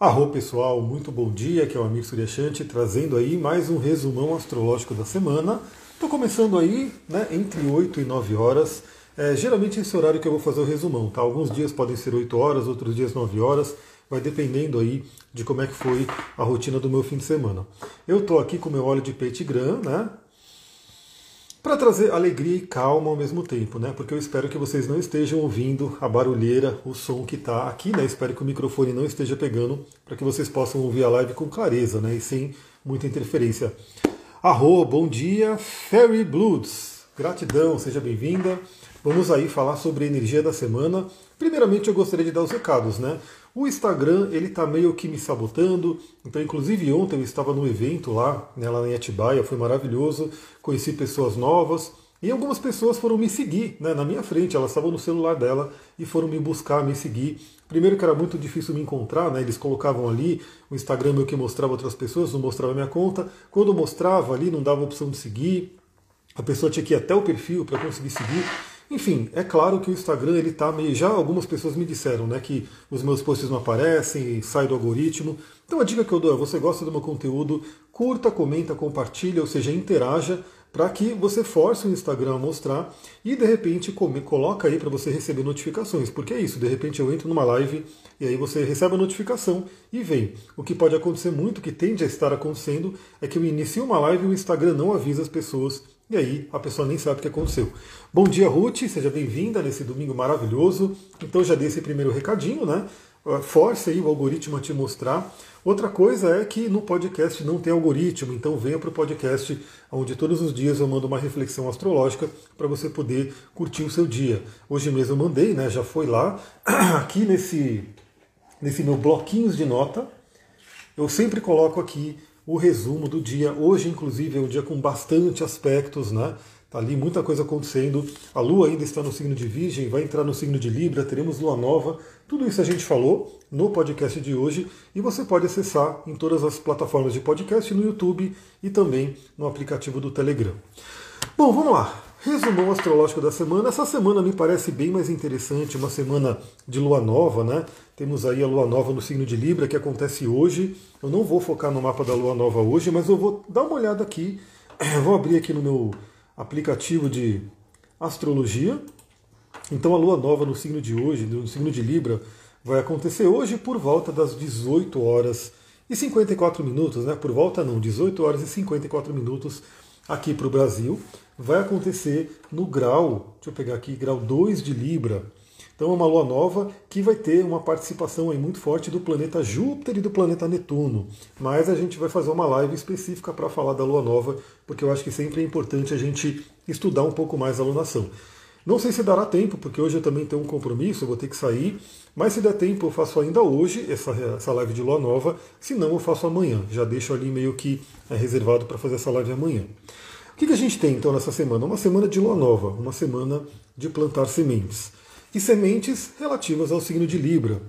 Arro pessoal, muito bom dia, que é o Amir Suryashanti, trazendo aí mais um resumão astrológico da semana. Estou começando aí, né, entre 8 e 9 horas. É, geralmente esse horário que eu vou fazer o resumão, tá? Alguns dias podem ser 8 horas, outros dias 9 horas, vai dependendo aí de como é que foi a rotina do meu fim de semana. Eu estou aqui com meu óleo de Petigram, né? Para trazer alegria e calma ao mesmo tempo, né? Porque eu espero que vocês não estejam ouvindo a barulheira, o som que está aqui, né? Espero que o microfone não esteja pegando para que vocês possam ouvir a live com clareza, né? E sem muita interferência. Arro, bom dia, Fairy Bloods. Gratidão, seja bem-vinda. Vamos aí falar sobre a energia da semana. Primeiramente, eu gostaria de dar os recados, né? O Instagram, ele tá meio que me sabotando. Então, inclusive ontem eu estava no evento lá, né, lá em Atibaia, foi maravilhoso. Conheci pessoas novas. E algumas pessoas foram me seguir né, na minha frente, elas estavam no celular dela e foram me buscar, me seguir. Primeiro que era muito difícil me encontrar, né, eles colocavam ali, o Instagram meu que mostrava outras pessoas, não mostrava minha conta. Quando mostrava ali, não dava opção de seguir, a pessoa tinha que ir até o perfil para conseguir seguir. Enfim, é claro que o Instagram ele tá meio. Já algumas pessoas me disseram né, que os meus posts não aparecem, sai do algoritmo. Então a dica que eu dou é: você gosta do meu conteúdo, curta, comenta, compartilha, ou seja, interaja para que você force o Instagram a mostrar e de repente come, coloca aí para você receber notificações, porque é isso, de repente eu entro numa live e aí você recebe a notificação e vem. O que pode acontecer muito, que tende a estar acontecendo, é que eu inicio uma live e o Instagram não avisa as pessoas e aí a pessoa nem sabe o que aconteceu. Bom dia, Ruth, seja bem-vinda nesse domingo maravilhoso. Então já dei esse primeiro recadinho, né? Force aí o algoritmo a te mostrar. Outra coisa é que no podcast não tem algoritmo, então venha para o podcast, onde todos os dias eu mando uma reflexão astrológica para você poder curtir o seu dia. Hoje mesmo eu mandei, né? Já foi lá, aqui nesse, nesse meu bloquinhos de nota. Eu sempre coloco aqui o resumo do dia. Hoje, inclusive, é um dia com bastante aspectos, né? Tá ali muita coisa acontecendo. A Lua ainda está no signo de Virgem, vai entrar no signo de Libra, teremos Lua Nova. Tudo isso a gente falou no podcast de hoje e você pode acessar em todas as plataformas de podcast, no YouTube e também no aplicativo do Telegram. Bom, vamos lá. Resumão astrológico da semana. Essa semana me parece bem mais interessante, uma semana de lua nova, né? Temos aí a lua nova no signo de Libra que acontece hoje. Eu não vou focar no mapa da lua nova hoje, mas eu vou dar uma olhada aqui. Eu vou abrir aqui no meu aplicativo de astrologia. Então a lua nova no signo de hoje, no signo de Libra, vai acontecer hoje por volta das 18 horas e 54 minutos, né? Por volta não, 18 horas e 54 minutos aqui para o Brasil vai acontecer no grau, deixa eu pegar aqui, grau 2 de Libra. Então é uma lua nova que vai ter uma participação aí muito forte do planeta Júpiter e do planeta Netuno. Mas a gente vai fazer uma live específica para falar da lua nova, porque eu acho que sempre é importante a gente estudar um pouco mais a lunação. Não sei se dará tempo, porque hoje eu também tenho um compromisso, eu vou ter que sair. Mas se der tempo, eu faço ainda hoje essa, essa live de lua nova. Se não, eu faço amanhã. Já deixo ali meio que é, reservado para fazer essa live amanhã. O que, que a gente tem então nessa semana? Uma semana de lua nova, uma semana de plantar sementes. E sementes relativas ao signo de Libra,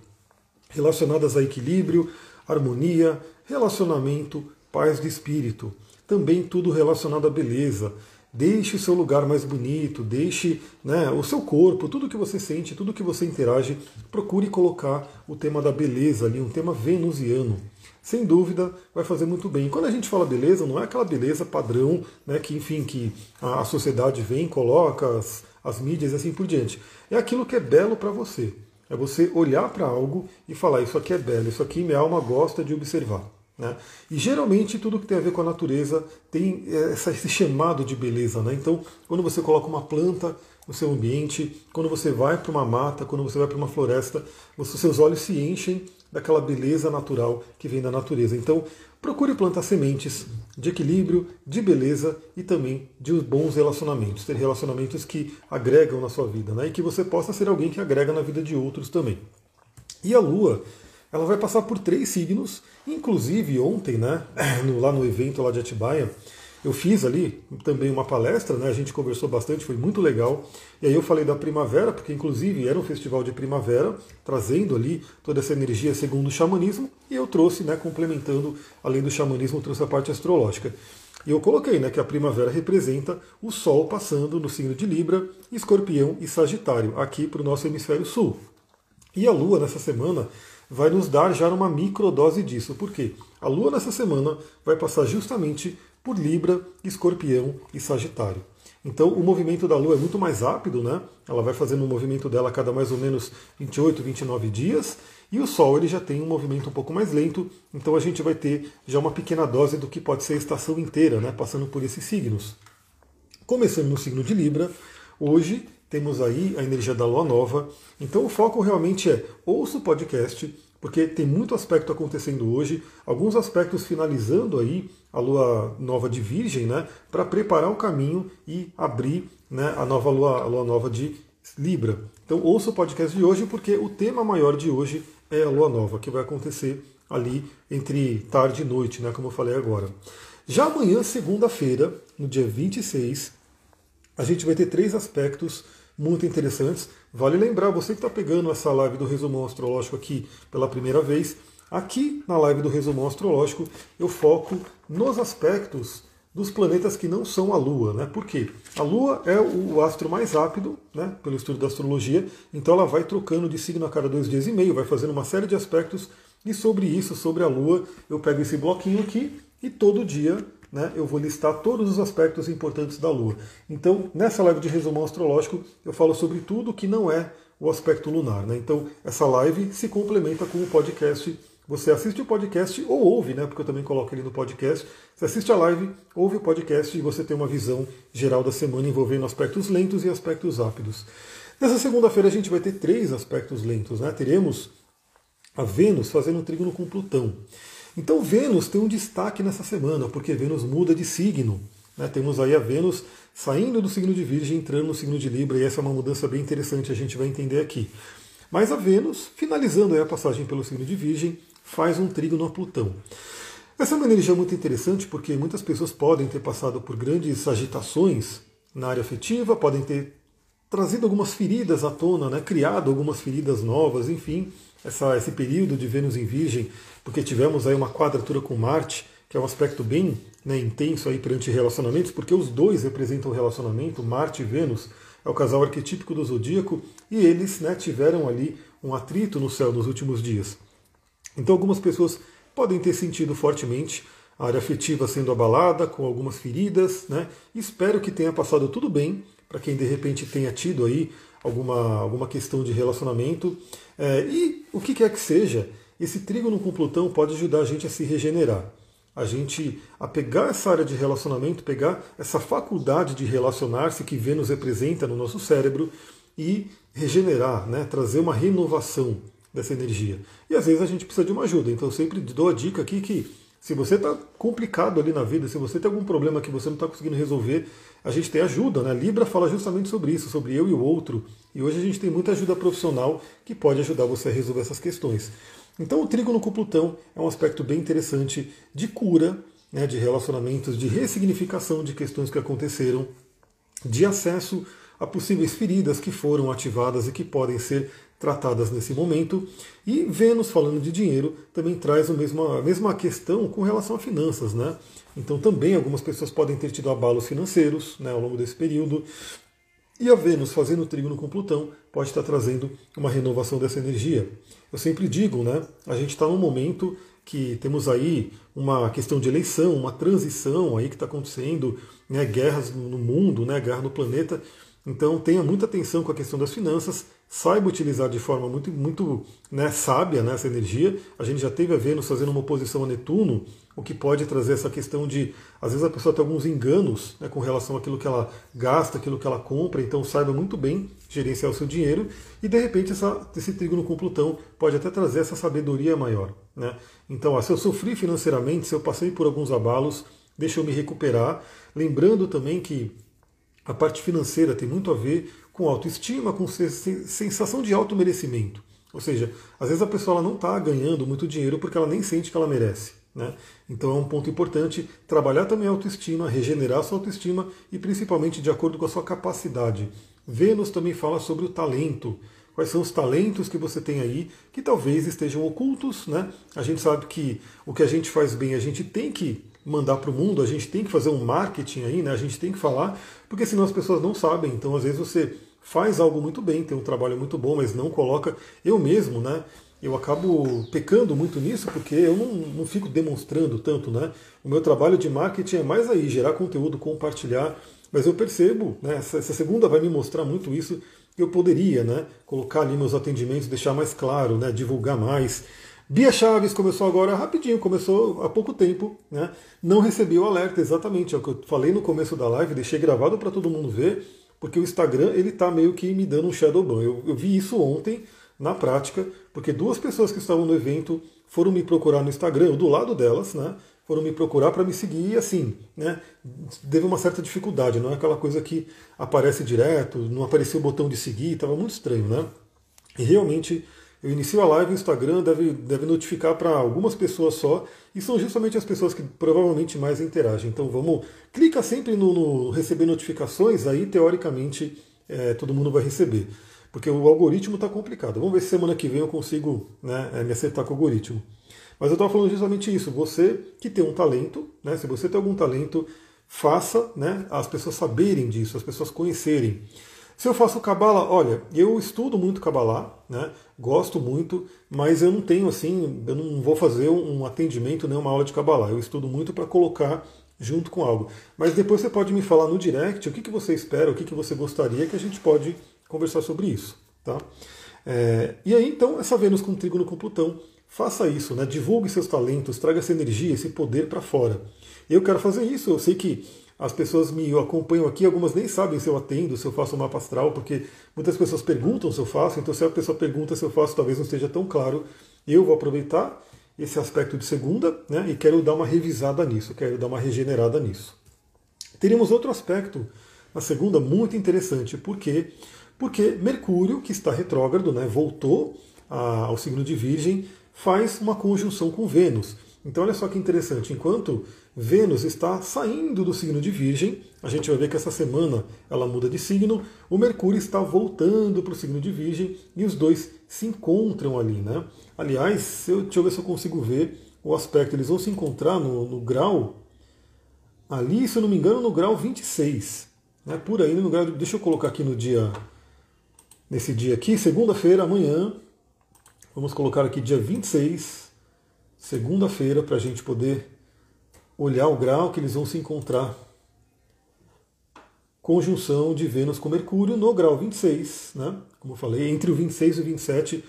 relacionadas a equilíbrio, harmonia, relacionamento, paz de espírito. Também tudo relacionado à beleza. Deixe o seu lugar mais bonito, deixe né, o seu corpo, tudo que você sente, tudo que você interage, procure colocar o tema da beleza ali, um tema venusiano sem dúvida vai fazer muito bem. Quando a gente fala beleza, não é aquela beleza padrão, né, que enfim, que a sociedade vem, coloca as, as mídias e assim por diante. É aquilo que é belo para você. É você olhar para algo e falar, isso aqui é belo, isso aqui minha alma gosta de observar. Né? E geralmente tudo que tem a ver com a natureza tem essa, esse chamado de beleza. Né? Então, quando você coloca uma planta no seu ambiente, quando você vai para uma mata, quando você vai para uma floresta, os seus olhos se enchem daquela beleza natural que vem da natureza. Então, procure plantar sementes de equilíbrio, de beleza e também de bons relacionamentos, ter relacionamentos que agregam na sua vida, né? E que você possa ser alguém que agrega na vida de outros também. E a Lua, ela vai passar por três signos, inclusive ontem, né, lá no evento lá de Atibaia, eu fiz ali também uma palestra, né? a gente conversou bastante, foi muito legal. E aí eu falei da primavera, porque inclusive era um festival de primavera, trazendo ali toda essa energia segundo o xamanismo, e eu trouxe, né, complementando, além do xamanismo, trouxe a parte astrológica. E eu coloquei né, que a primavera representa o Sol passando no signo de Libra, Escorpião e Sagitário, aqui para o nosso hemisfério sul. E a Lua, nessa semana, vai nos dar já uma microdose disso. Por quê? A Lua nessa semana vai passar justamente por Libra, Escorpião e Sagitário. Então o movimento da Lua é muito mais rápido, né? Ela vai fazendo o um movimento dela a cada mais ou menos 28, 29 dias, e o Sol ele já tem um movimento um pouco mais lento, então a gente vai ter já uma pequena dose do que pode ser a estação inteira, né? Passando por esses signos. Começando no signo de Libra, hoje temos aí a energia da Lua Nova. Então o foco realmente é ouça o podcast, porque tem muito aspecto acontecendo hoje, alguns aspectos finalizando aí a lua nova de Virgem, né, para preparar o caminho e abrir né, a nova lua, a lua nova de Libra. Então ouça o podcast de hoje, porque o tema maior de hoje é a lua nova, que vai acontecer ali entre tarde e noite, né, como eu falei agora. Já amanhã, segunda-feira, no dia 26, a gente vai ter três aspectos muito interessantes. Vale lembrar, você que está pegando essa live do resumão astrológico aqui pela primeira vez, aqui na live do resumão astrológico eu foco nos aspectos dos planetas que não são a Lua, né? Por quê? A Lua é o astro mais rápido, né? Pelo estudo da astrologia, então ela vai trocando de signo a cada dois dias e meio, vai fazendo uma série de aspectos, e sobre isso, sobre a Lua, eu pego esse bloquinho aqui e todo dia né, eu vou listar todos os aspectos importantes da Lua. Então, nessa live de resumão astrológico, eu falo sobre tudo que não é o aspecto lunar. Né? Então, essa live se complementa com o podcast. Você assiste o podcast ou ouve, né? Porque eu também coloco ele no podcast. Você assiste a live, ouve o podcast e você tem uma visão geral da semana envolvendo aspectos lentos e aspectos rápidos. Nessa segunda-feira a gente vai ter três aspectos lentos, né? Teremos a Vênus fazendo um trígono com Plutão. Então Vênus tem um destaque nessa semana, porque Vênus muda de signo. Né? Temos aí a Vênus saindo do signo de Virgem, entrando no signo de Libra, e essa é uma mudança bem interessante, a gente vai entender aqui. Mas a Vênus, finalizando a passagem pelo signo de Virgem, faz um trígono a Plutão. Essa é uma energia muito interessante porque muitas pessoas podem ter passado por grandes agitações na área afetiva, podem ter trazido algumas feridas à tona, né? criado algumas feridas novas, enfim essa, esse período de Vênus em Virgem, porque tivemos aí uma quadratura com Marte, que é um aspecto bem né, intenso aí perante relacionamentos, porque os dois representam o relacionamento, Marte e Vênus, é o casal arquetípico do zodíaco, e eles né, tiveram ali um atrito no céu nos últimos dias. Então algumas pessoas podem ter sentido fortemente a área afetiva sendo abalada, com algumas feridas, né? Espero que tenha passado tudo bem, para quem de repente tenha tido aí alguma, alguma questão de relacionamento. É, e o que quer que seja, esse trígono com Plutão pode ajudar a gente a se regenerar. A gente a pegar essa área de relacionamento, pegar essa faculdade de relacionar-se que Vênus representa no nosso cérebro e regenerar, né, trazer uma renovação dessa energia. E às vezes a gente precisa de uma ajuda. Então eu sempre dou a dica aqui que se você está complicado ali na vida, se você tem algum problema que você não está conseguindo resolver, a gente tem ajuda. Né? Libra fala justamente sobre isso, sobre eu e o outro. E hoje a gente tem muita ajuda profissional que pode ajudar você a resolver essas questões. Então o trígono com Plutão é um aspecto bem interessante de cura, né, de relacionamentos, de ressignificação de questões que aconteceram, de acesso a possíveis feridas que foram ativadas e que podem ser tratadas nesse momento. E Vênus, falando de dinheiro, também traz a mesma, a mesma questão com relação a finanças. Né? Então também algumas pessoas podem ter tido abalos financeiros né, ao longo desse período. E a Vênus fazendo trígono com Plutão pode estar trazendo uma renovação dessa energia. Eu sempre digo, né? A gente está num momento que temos aí uma questão de eleição, uma transição aí que está acontecendo, né, guerras no mundo, né, guerra no planeta. Então tenha muita atenção com a questão das finanças, saiba utilizar de forma muito, muito né, sábia né, essa energia. A gente já teve a Vênus fazendo uma oposição a Netuno, o que pode trazer essa questão de, às vezes a pessoa tem alguns enganos né, com relação àquilo que ela gasta, aquilo que ela compra, então saiba muito bem gerenciar o seu dinheiro e de repente essa, esse trígono com Plutão pode até trazer essa sabedoria maior. Né? Então, ó, se eu sofri financeiramente, se eu passei por alguns abalos, deixa eu me recuperar. Lembrando também que a parte financeira tem muito a ver com autoestima, com sensação de auto-merecimento. Ou seja, às vezes a pessoa não está ganhando muito dinheiro porque ela nem sente que ela merece. Né? Então é um ponto importante trabalhar também a autoestima, regenerar a sua autoestima e principalmente de acordo com a sua capacidade. Vênus também fala sobre o talento. Quais são os talentos que você tem aí que talvez estejam ocultos, né? A gente sabe que o que a gente faz bem a gente tem que mandar para o mundo, a gente tem que fazer um marketing aí, né? A gente tem que falar, porque senão as pessoas não sabem. Então, às vezes você faz algo muito bem, tem um trabalho muito bom, mas não coloca. Eu mesmo, né? eu acabo pecando muito nisso porque eu não, não fico demonstrando tanto, né? O meu trabalho de marketing é mais aí, gerar conteúdo, compartilhar, mas eu percebo, né? Essa, essa segunda vai me mostrar muito isso, eu poderia, né? Colocar ali meus atendimentos, deixar mais claro, né? Divulgar mais. Bia Chaves começou agora rapidinho, começou há pouco tempo, né? Não recebi o alerta exatamente, é o que eu falei no começo da live, deixei gravado para todo mundo ver, porque o Instagram ele tá meio que me dando um shadow ban. Eu, eu vi isso ontem na prática, porque duas pessoas que estavam no evento foram me procurar no Instagram, do lado delas, né? Foram me procurar para me seguir e assim, né? Teve uma certa dificuldade, não é aquela coisa que aparece direto, não apareceu o botão de seguir, estava muito estranho, né? E realmente eu inicio a live, o Instagram deve, deve notificar para algumas pessoas só, e são justamente as pessoas que provavelmente mais interagem. Então vamos, clica sempre no, no receber notificações, aí teoricamente é, todo mundo vai receber. Porque o algoritmo está complicado. Vamos ver se semana que vem eu consigo né, é, me acertar com o algoritmo. Mas eu estava falando justamente isso. Você que tem um talento, né, se você tem algum talento, faça né, as pessoas saberem disso, as pessoas conhecerem. Se eu faço Kabbalah, olha, eu estudo muito Kabbalah, né? Gosto muito, mas eu não tenho assim, eu não vou fazer um atendimento nem uma aula de Kabbalah. Eu estudo muito para colocar junto com algo. Mas depois você pode me falar no direct o que, que você espera, o que, que você gostaria que a gente pode conversar sobre isso, tá? É, e aí então essa Vênus com trigo no computão, faça isso, né? Divulgue seus talentos, traga essa energia, esse poder para fora. Eu quero fazer isso. Eu sei que as pessoas me acompanham aqui, algumas nem sabem se eu atendo, se eu faço um mapa astral, porque muitas pessoas perguntam se eu faço, então se a pessoa pergunta se eu faço, talvez não esteja tão claro. Eu vou aproveitar esse aspecto de segunda né, e quero dar uma revisada nisso, quero dar uma regenerada nisso. Teríamos outro aspecto na segunda muito interessante, por quê? Porque Mercúrio, que está retrógrado, né, voltou ao signo de Virgem, faz uma conjunção com Vênus. Então olha só que interessante, enquanto Vênus está saindo do signo de Virgem, a gente vai ver que essa semana ela muda de signo, o Mercúrio está voltando para o signo de Virgem e os dois se encontram ali, né? Aliás, eu, deixa eu ver se eu consigo ver o aspecto, eles vão se encontrar no, no grau, ali, se eu não me engano, no grau 26, né? Por aí no grau, deixa eu colocar aqui no dia, nesse dia aqui, segunda-feira, amanhã, vamos colocar aqui dia 26, segunda-feira, para a gente poder olhar o grau que eles vão se encontrar. Conjunção de Vênus com Mercúrio no grau 26, né? como eu falei, entre o 26 e o 27.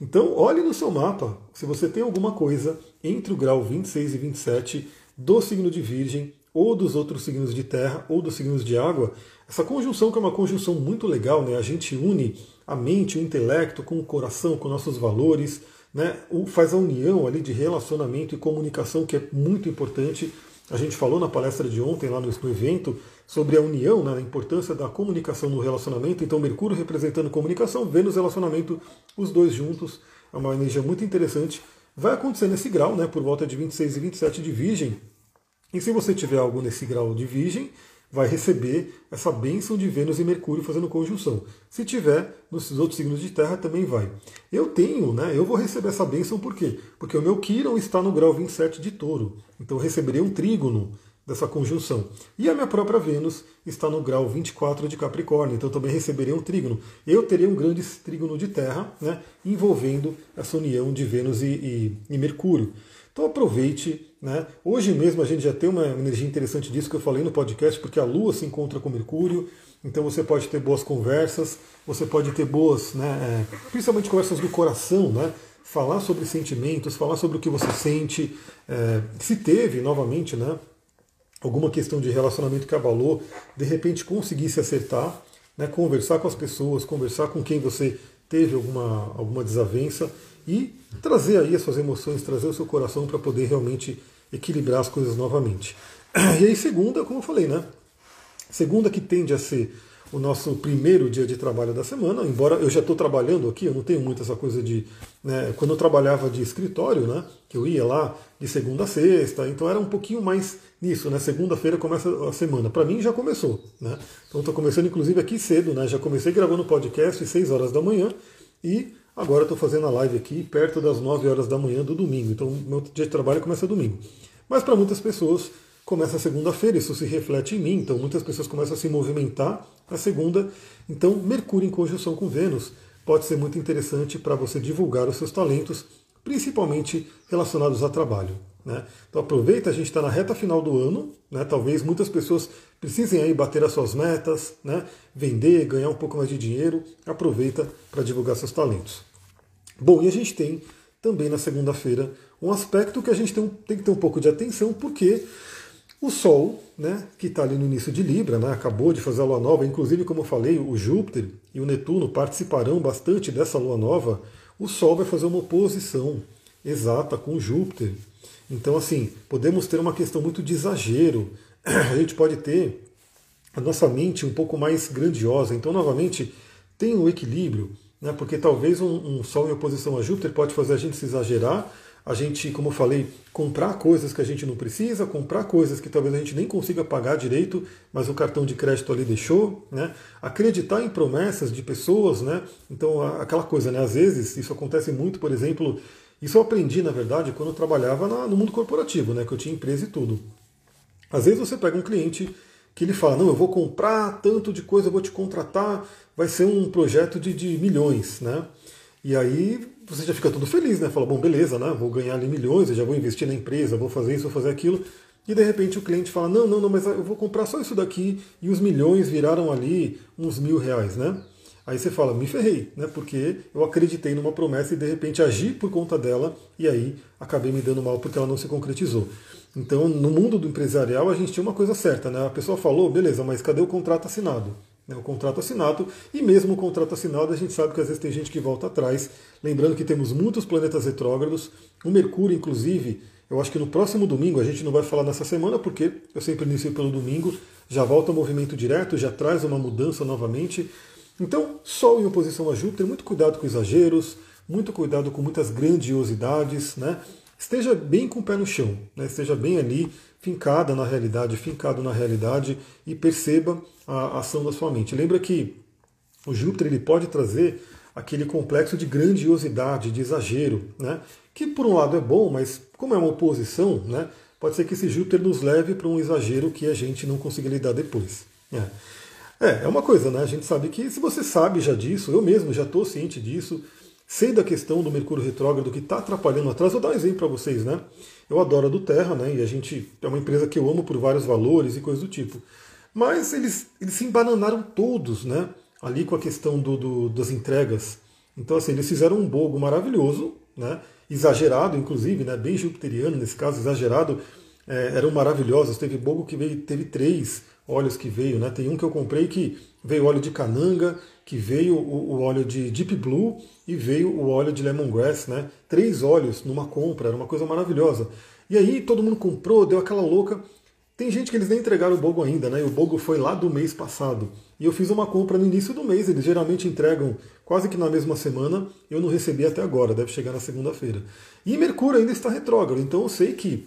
Então, olhe no seu mapa se você tem alguma coisa entre o grau 26 e 27 do signo de Virgem, ou dos outros signos de terra, ou dos signos de água. Essa conjunção que é uma conjunção muito legal, né? a gente une a mente, o intelecto com o coração, com nossos valores né, faz a união ali de relacionamento e comunicação, que é muito importante. A gente falou na palestra de ontem, lá no, no evento, sobre a união, né, a importância da comunicação no relacionamento. Então, Mercúrio representando comunicação, Vênus relacionamento, os dois juntos. É uma energia muito interessante. Vai acontecer nesse grau, né, por volta de 26 e 27 de Virgem. E se você tiver algo nesse grau de Virgem, vai receber essa bênção de Vênus e Mercúrio fazendo conjunção. Se tiver nos outros signos de Terra, também vai. Eu tenho, né? Eu vou receber essa bênção por quê? Porque o meu Quiron está no grau 27 de touro. Então eu receberei um trígono dessa conjunção. E a minha própria Vênus está no grau 24 de Capricórnio, então também receberei um trígono. Eu terei um grande trígono de Terra, né, envolvendo essa união de Vênus e, e, e Mercúrio. Então aproveite. Né? Hoje mesmo a gente já tem uma energia interessante disso que eu falei no podcast, porque a Lua se encontra com Mercúrio, então você pode ter boas conversas, você pode ter boas, né, é, principalmente conversas do coração, né? falar sobre sentimentos, falar sobre o que você sente. É, se teve, novamente, né, alguma questão de relacionamento que abalou, de repente conseguir se acertar, né, conversar com as pessoas, conversar com quem você teve alguma, alguma desavença e trazer aí as suas emoções, trazer o seu coração para poder realmente equilibrar as coisas novamente. E aí, segunda, como eu falei, né? Segunda que tende a ser o nosso primeiro dia de trabalho da semana, embora eu já estou trabalhando aqui, eu não tenho muito essa coisa de. Né, quando eu trabalhava de escritório, né, que eu ia lá de segunda a sexta, então era um pouquinho mais nisso, né? Segunda-feira começa a semana. Para mim já começou, né? Então estou começando inclusive aqui cedo, né? Já comecei gravando podcast às 6 horas da manhã e Agora estou fazendo a live aqui perto das 9 horas da manhã do domingo, então meu dia de trabalho começa domingo. Mas para muitas pessoas começa segunda-feira, isso se reflete em mim, então muitas pessoas começam a se movimentar na segunda. Então, Mercúrio em conjunção com Vênus pode ser muito interessante para você divulgar os seus talentos, principalmente relacionados a trabalho. Né? Então aproveita, a gente está na reta final do ano, né? talvez muitas pessoas precisem aí bater as suas metas, né? vender, ganhar um pouco mais de dinheiro, aproveita para divulgar seus talentos. Bom, e a gente tem também na segunda-feira um aspecto que a gente tem, tem, que ter um pouco de atenção, porque o Sol, né, que está ali no início de Libra, né, acabou de fazer a Lua Nova, inclusive, como eu falei, o Júpiter e o Netuno participarão bastante dessa Lua Nova, o Sol vai fazer uma oposição exata com Júpiter então, assim, podemos ter uma questão muito de exagero. A gente pode ter a nossa mente um pouco mais grandiosa. Então, novamente, tem um equilíbrio, né? porque talvez um, um Sol em oposição a Júpiter pode fazer a gente se exagerar, a gente, como eu falei, comprar coisas que a gente não precisa, comprar coisas que talvez a gente nem consiga pagar direito, mas o cartão de crédito ali deixou, né? Acreditar em promessas de pessoas, né? Então, aquela coisa, né? Às vezes, isso acontece muito, por exemplo, isso eu aprendi, na verdade, quando eu trabalhava no mundo corporativo, né, que eu tinha empresa e tudo. Às vezes você pega um cliente que ele fala, não, eu vou comprar tanto de coisa, eu vou te contratar, vai ser um projeto de, de milhões, né? E aí você já fica todo feliz, né? Fala, bom, beleza, né? Vou ganhar ali milhões, eu já vou investir na empresa, vou fazer isso, vou fazer aquilo. E de repente o cliente fala, não, não, não, mas eu vou comprar só isso daqui e os milhões viraram ali uns mil reais, né? Aí você fala, me ferrei, né? Porque eu acreditei numa promessa e de repente agi por conta dela e aí acabei me dando mal porque ela não se concretizou. Então, no mundo do empresarial, a gente tinha uma coisa certa, né? A pessoa falou, beleza, mas cadê o contrato assinado? Né? O contrato assinado, e mesmo o contrato assinado, a gente sabe que às vezes tem gente que volta atrás. Lembrando que temos muitos planetas retrógrados, o Mercúrio, inclusive, eu acho que no próximo domingo, a gente não vai falar nessa semana, porque eu sempre inicio pelo domingo, já volta o movimento direto, já traz uma mudança novamente. Então, Sol em oposição a Júpiter, muito cuidado com exageros, muito cuidado com muitas grandiosidades, né? Esteja bem com o pé no chão, né? esteja bem ali, fincada na realidade, fincado na realidade e perceba a ação da sua mente. Lembra que o Júpiter ele pode trazer aquele complexo de grandiosidade, de exagero, né? que por um lado é bom, mas como é uma oposição, né? pode ser que esse Júpiter nos leve para um exagero que a gente não consiga lidar depois. É. É, é uma coisa, né? A gente sabe que se você sabe já disso, eu mesmo já estou ciente disso, sei da questão do Mercúrio retrógrado que está atrapalhando atrás. Vou dar um exemplo para vocês, né? Eu adoro a do Terra, né? E a gente é uma empresa que eu amo por vários valores e coisas do tipo. Mas eles, eles se embananaram todos, né? Ali com a questão do, do, das entregas. Então, assim, eles fizeram um bogo maravilhoso, né? Exagerado, inclusive, né? Bem jupiteriano nesse caso, exagerado. É, eram maravilhosos. Teve bogo que veio, teve três óleos que veio, né? Tem um que eu comprei que veio óleo de cananga, que veio o, o, óleo de Deep Blue e veio o óleo de Lemongrass, né? Três óleos numa compra, era uma coisa maravilhosa. E aí todo mundo comprou, deu aquela louca. Tem gente que eles nem entregaram o Bogo ainda, né? E o Bogo foi lá do mês passado. E eu fiz uma compra no início do mês, eles geralmente entregam quase que na mesma semana. Eu não recebi até agora, deve chegar na segunda-feira. E Mercúrio ainda está retrógrado, então eu sei que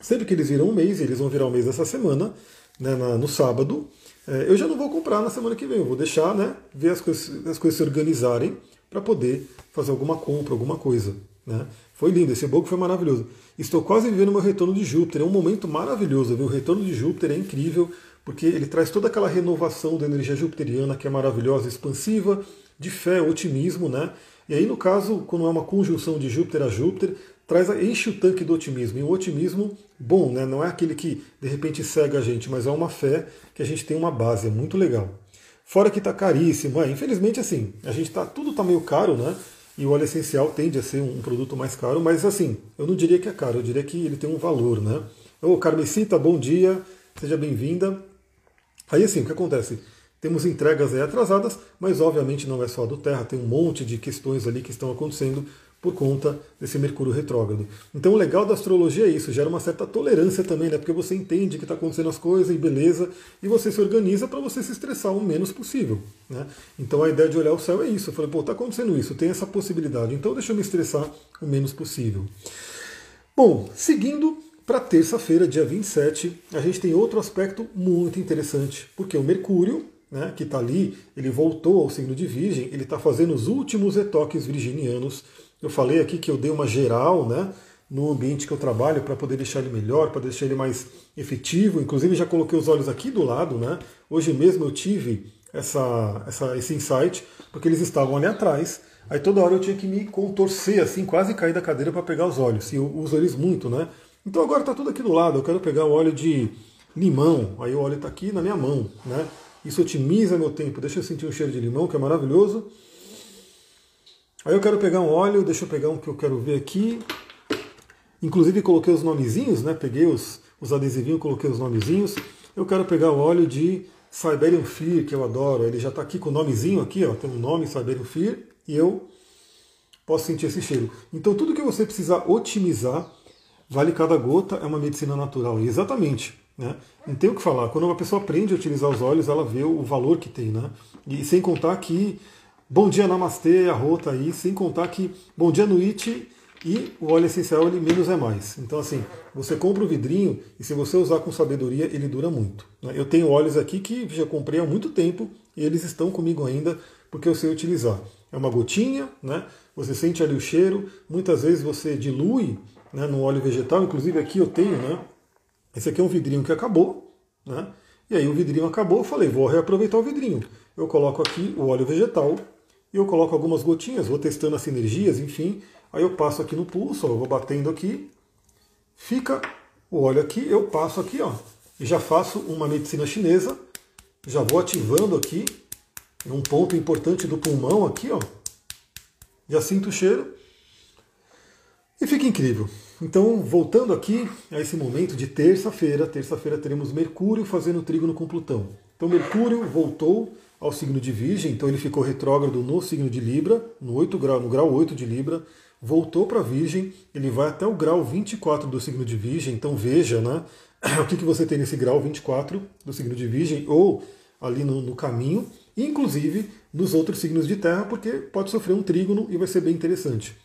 sempre que eles viram um mês, eles vão virar o mês essa semana, né, na, no sábado. É, eu já não vou comprar na semana que vem, eu vou deixar, né, ver as coisas, as coisas se organizarem para poder fazer alguma compra, alguma coisa. Né. Foi lindo, esse book foi maravilhoso. Estou quase vivendo meu retorno de Júpiter, é um momento maravilhoso, viu? o retorno de Júpiter é incrível, porque ele traz toda aquela renovação da energia jupiteriana que é maravilhosa, expansiva, de fé, otimismo, né? E aí, no caso, quando é uma conjunção de Júpiter a Júpiter, traz, enche o tanque do otimismo. E o otimismo bom, né? não é aquele que de repente cega a gente, mas é uma fé que a gente tem uma base, é muito legal. Fora que está caríssimo, é, infelizmente assim, a gente tá, tudo está meio caro, né? E o óleo essencial tende a ser um produto mais caro, mas assim, eu não diria que é caro, eu diria que ele tem um valor, né? Ô Carmesita, bom dia, seja bem-vinda. Aí assim, o que acontece? Temos entregas aí atrasadas, mas obviamente não é só do Terra, tem um monte de questões ali que estão acontecendo por conta desse Mercúrio retrógrado. Então o legal da astrologia é isso, gera uma certa tolerância também, né? Porque você entende que está acontecendo as coisas e beleza, e você se organiza para você se estressar o menos possível. Né? Então a ideia de olhar o céu é isso. Eu falei, pô, está acontecendo isso, tem essa possibilidade, então deixa eu me estressar o menos possível. Bom, seguindo para terça-feira, dia 27, a gente tem outro aspecto muito interessante, porque o Mercúrio, né, que está ali, ele voltou ao signo de Virgem, ele está fazendo os últimos retoques virginianos eu falei aqui que eu dei uma geral né, no ambiente que eu trabalho para poder deixar ele melhor, para deixar ele mais efetivo. Inclusive já coloquei os olhos aqui do lado. Né? Hoje mesmo eu tive essa, essa, esse insight, porque eles estavam ali atrás. Aí toda hora eu tinha que me contorcer, assim, quase cair da cadeira para pegar os óleos. E eu uso eles muito, né? Então agora está tudo aqui do lado. Eu quero pegar o óleo de limão. Aí o óleo está aqui na minha mão, né? Isso otimiza meu tempo. Deixa eu sentir o cheiro de limão, que é maravilhoso. Aí eu quero pegar um óleo, deixa eu pegar um que eu quero ver aqui. Inclusive coloquei os nomezinhos, né? Peguei os, os adesivinhos, coloquei os nomezinhos. Eu quero pegar o óleo de Siberian Fear, que eu adoro. Ele já está aqui com o nomezinho aqui, ó. Tem um nome Siberian Fear e eu posso sentir esse cheiro. Então tudo que você precisar otimizar, vale cada gota, é uma medicina natural. E exatamente. Né? Não tem o que falar. Quando uma pessoa aprende a utilizar os olhos, ela vê o valor que tem. Né? E sem contar que Bom dia Namastê, a rota aí, sem contar que Bom dia Nuit e o óleo essencial ele menos é mais. Então assim, você compra o vidrinho e se você usar com sabedoria, ele dura muito. Né? Eu tenho óleos aqui que já comprei há muito tempo e eles estão comigo ainda porque eu sei utilizar. É uma gotinha, né? Você sente ali o cheiro, muitas vezes você dilui né, no óleo vegetal, inclusive aqui eu tenho, né? Esse aqui é um vidrinho que acabou, né? E aí o vidrinho acabou, eu falei, vou reaproveitar o vidrinho. Eu coloco aqui o óleo vegetal, e eu coloco algumas gotinhas, vou testando as sinergias, enfim. Aí eu passo aqui no pulso, ó, eu vou batendo aqui, fica o óleo aqui, eu passo aqui, ó, e já faço uma medicina chinesa, já vou ativando aqui, um ponto importante do pulmão aqui, ó, já sinto o cheiro, e fica incrível. Então, voltando aqui a esse momento de terça-feira, terça-feira teremos Mercúrio fazendo trígono com Plutão. Então, Mercúrio voltou ao signo de Virgem, então ele ficou retrógrado no signo de Libra, no, 8 grau, no grau 8 de Libra, voltou para Virgem, ele vai até o grau 24 do signo de Virgem, então veja né, o que, que você tem nesse grau 24 do signo de Virgem, ou ali no, no caminho, inclusive nos outros signos de Terra, porque pode sofrer um trígono e vai ser bem interessante.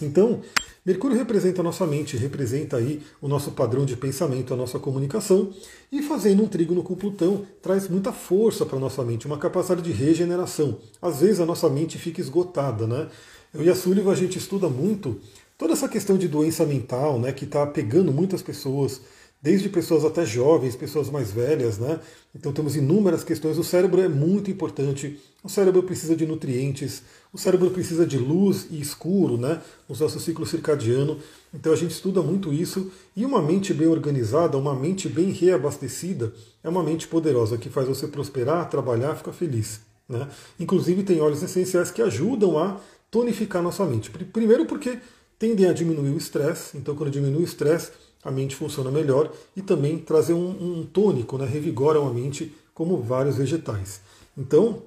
Então, Mercúrio representa a nossa mente, representa aí o nosso padrão de pensamento, a nossa comunicação, e fazendo um trígono com Plutão traz muita força para a nossa mente, uma capacidade de regeneração. Às vezes a nossa mente fica esgotada, né? Eu e a Sullivan a gente estuda muito toda essa questão de doença mental, né, que está pegando muitas pessoas, desde pessoas até jovens, pessoas mais velhas, né? Então temos inúmeras questões. O cérebro é muito importante. O cérebro precisa de nutrientes, o cérebro precisa de luz e escuro, né? No nosso ciclo circadiano. Então a gente estuda muito isso. E uma mente bem organizada, uma mente bem reabastecida, é uma mente poderosa que faz você prosperar, trabalhar, ficar feliz. Né? Inclusive tem óleos essenciais que ajudam a tonificar nossa mente. Primeiro porque tendem a diminuir o estresse. Então quando diminui o estresse, a mente funciona melhor e também trazer um, um tônico, né, revigoram a mente como vários vegetais. Então,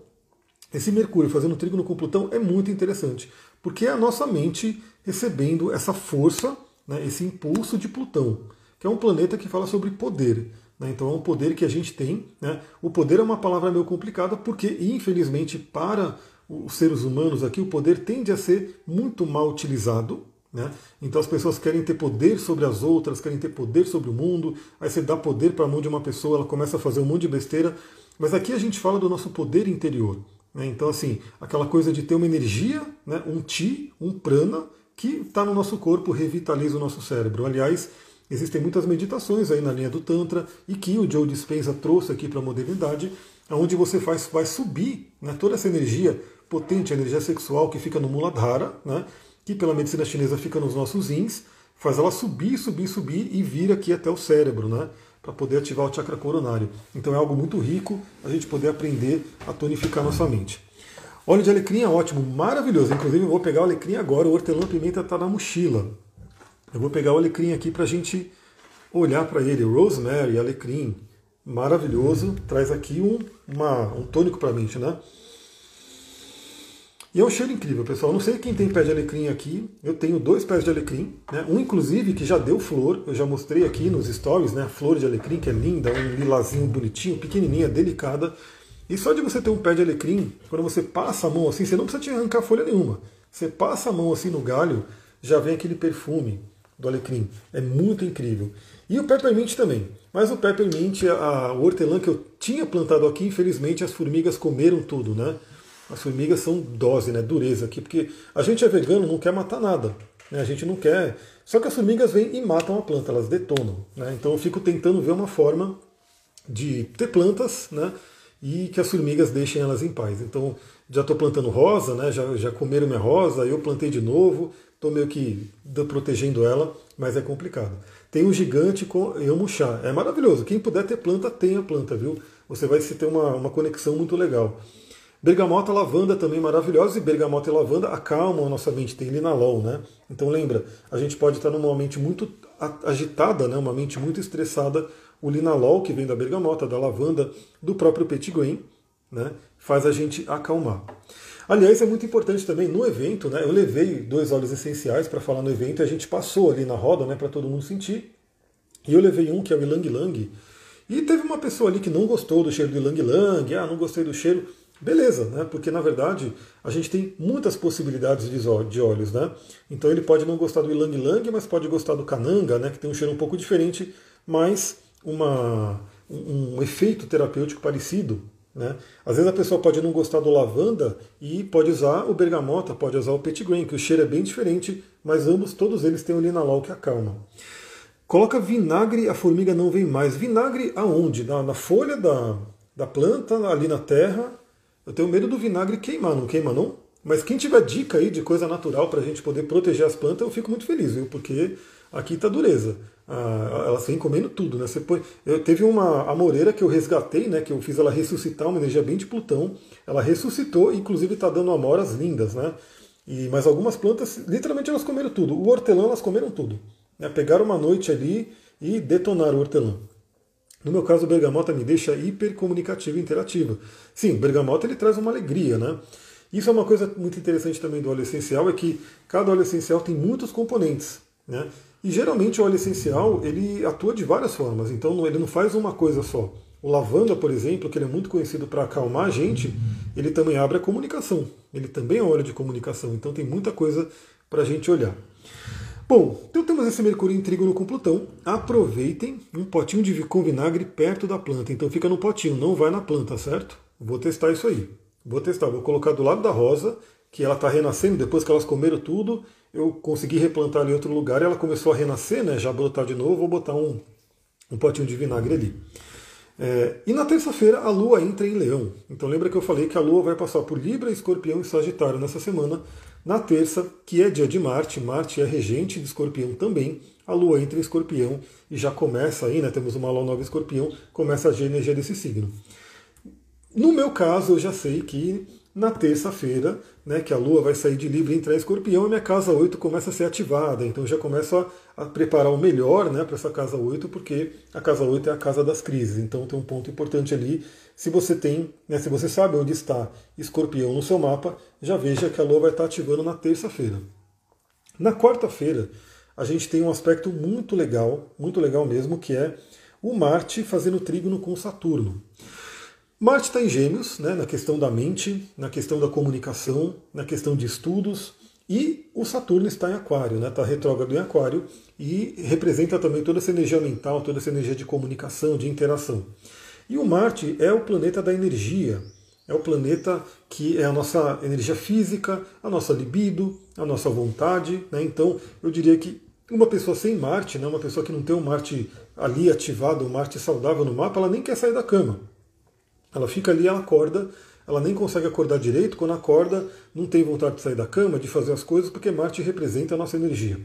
esse Mercúrio fazendo trígono com Plutão é muito interessante, porque é a nossa mente recebendo essa força, né, esse impulso de Plutão, que é um planeta que fala sobre poder. Né, então é um poder que a gente tem. Né, o poder é uma palavra meio complicada, porque infelizmente para os seres humanos aqui o poder tende a ser muito mal utilizado. Né? Então as pessoas querem ter poder sobre as outras, querem ter poder sobre o mundo, aí você dá poder para a mão de uma pessoa, ela começa a fazer um monte de besteira. Mas aqui a gente fala do nosso poder interior. Né? Então, assim, aquela coisa de ter uma energia, né? um ti, um prana, que está no nosso corpo, revitaliza o nosso cérebro. Aliás, existem muitas meditações aí na linha do Tantra e que o Joe Dispenza trouxe aqui para a modernidade, onde você faz, vai subir né? toda essa energia potente, a energia sexual que fica no Muladhara, né? Que pela medicina chinesa fica nos nossos rins, faz ela subir, subir, subir e vir aqui até o cérebro, né? Para poder ativar o chakra coronário. Então é algo muito rico a gente poder aprender a tonificar nossa mente. Óleo de alecrim é ótimo, maravilhoso. Inclusive eu vou pegar o alecrim agora, o hortelã-pimenta está na mochila. Eu vou pegar o alecrim aqui para a gente olhar para ele. Rosemary, alecrim, maravilhoso. Traz aqui um, uma, um tônico para a mente, né? E é um cheiro incrível, pessoal. não sei quem tem pé de alecrim aqui. Eu tenho dois pés de alecrim, né? um inclusive que já deu flor. Eu já mostrei aqui nos stories, né? A flor de alecrim que é linda, um lilazinho bonitinho, pequenininha, delicada. E só de você ter um pé de alecrim, quando você passa a mão assim, você não precisa te arrancar folha nenhuma. Você passa a mão assim no galho, já vem aquele perfume do alecrim. É muito incrível. E o peppermint também. Mas o peppermint, a, o hortelã que eu tinha plantado aqui, infelizmente as formigas comeram tudo, né? As formigas são dose, né? Dureza aqui, porque a gente é vegano, não quer matar nada. Né? A gente não quer. Só que as formigas vêm e matam a planta, elas detonam. Né? Então eu fico tentando ver uma forma de ter plantas, né? e que as formigas deixem elas em paz. Então, já estou plantando rosa, né? já, já comeram minha rosa, eu plantei de novo, estou meio que protegendo ela, mas é complicado. Tem um gigante com Yamuxá, é maravilhoso. Quem puder ter planta, tenha planta, viu? Você vai ter uma, uma conexão muito legal. Bergamota, lavanda também maravilhosa, e bergamota e lavanda acalmam a nossa mente, tem linalol, né? Então lembra, a gente pode estar numa mente muito agitada, né? uma mente muito estressada, o linalol, que vem da bergamota, da lavanda, do próprio petitgrain, né? faz a gente acalmar. Aliás, é muito importante também no evento, né? Eu levei dois óleos essenciais para falar no evento e a gente passou ali na roda, né, para todo mundo sentir. E eu levei um que é o Ilang Lang. E teve uma pessoa ali que não gostou do cheiro do Ilang Lang, ah, não gostei do cheiro. Beleza, né? Porque na verdade a gente tem muitas possibilidades de óleos, né? Então ele pode não gostar do Ilang Lang, mas pode gostar do Kananga, né? Que tem um cheiro um pouco diferente, mas uma, um, um efeito terapêutico parecido. Né? Às vezes a pessoa pode não gostar do lavanda e pode usar o bergamota, pode usar o petitgrain, que o cheiro é bem diferente, mas ambos, todos eles têm o linalol que acalma. Coloca vinagre, a formiga não vem mais. Vinagre aonde? Na, na folha da, da planta, ali na terra. Eu tenho medo do vinagre queimar, não queima não? Mas quem tiver dica aí de coisa natural para a gente poder proteger as plantas, eu fico muito feliz, viu? Porque aqui está dureza. Ah, elas vêm comendo tudo, né? Você põe... Eu teve uma amoreira que eu resgatei, né? Que eu fiz ela ressuscitar, uma energia bem de Plutão. Ela ressuscitou, inclusive está dando amoras lindas, né? E, mas algumas plantas, literalmente elas comeram tudo. O hortelã elas comeram tudo. Né? Pegaram uma noite ali e detonaram o hortelã. No meu caso, o bergamota me deixa hipercomunicativa e interativa. Sim, o bergamota ele traz uma alegria, né? Isso é uma coisa muito interessante também do óleo essencial, é que cada óleo essencial tem muitos componentes. Né? E geralmente o óleo essencial ele atua de várias formas, então ele não faz uma coisa só. O lavanda, por exemplo, que ele é muito conhecido para acalmar a gente, ele também abre a comunicação. Ele também é óleo de comunicação, então tem muita coisa para a gente olhar. Bom, então temos esse Mercúrio em trígono com Plutão. Aproveitem um potinho de com vinagre perto da planta. Então fica no potinho, não vai na planta, certo? Vou testar isso aí. Vou testar, vou colocar do lado da rosa, que ela está renascendo depois que elas comeram tudo eu consegui replantar ali em outro lugar e ela começou a renascer, né, já brotar de novo, vou botar um, um potinho de vinagre ali. É, e na terça-feira a Lua entra em Leão. Então lembra que eu falei que a Lua vai passar por Libra, Escorpião e Sagitário nessa semana. Na terça, que é dia de Marte, Marte é regente de Escorpião também, a Lua entra em Escorpião e já começa aí, né? Temos uma Lua nova Escorpião, começa a energia desse signo. No meu caso, eu já sei que na terça-feira, né, que a Lua vai sair de Libra e entrar em Escorpião, e minha casa 8 começa a ser ativada. Então eu já começo a, a preparar o melhor né, para essa casa 8, porque a casa 8 é a casa das crises. Então tem um ponto importante ali. Se você tem, né, se você sabe onde está Escorpião no seu mapa, já veja que a Lua vai estar ativando na terça-feira. Na quarta-feira, a gente tem um aspecto muito legal, muito legal mesmo, que é o Marte fazendo trígono com Saturno. Marte está em Gêmeos, né, na questão da mente, na questão da comunicação, na questão de estudos, e o Saturno está em Aquário, está né, tá retrógrado em Aquário, e representa também toda essa energia mental, toda essa energia de comunicação, de interação. E o Marte é o planeta da energia, é o planeta que é a nossa energia física, a nossa libido, a nossa vontade. Né? Então, eu diria que uma pessoa sem Marte, né, uma pessoa que não tem um Marte ali ativado, um Marte saudável no mapa, ela nem quer sair da cama. Ela fica ali, ela acorda, ela nem consegue acordar direito, quando acorda, não tem vontade de sair da cama, de fazer as coisas, porque Marte representa a nossa energia.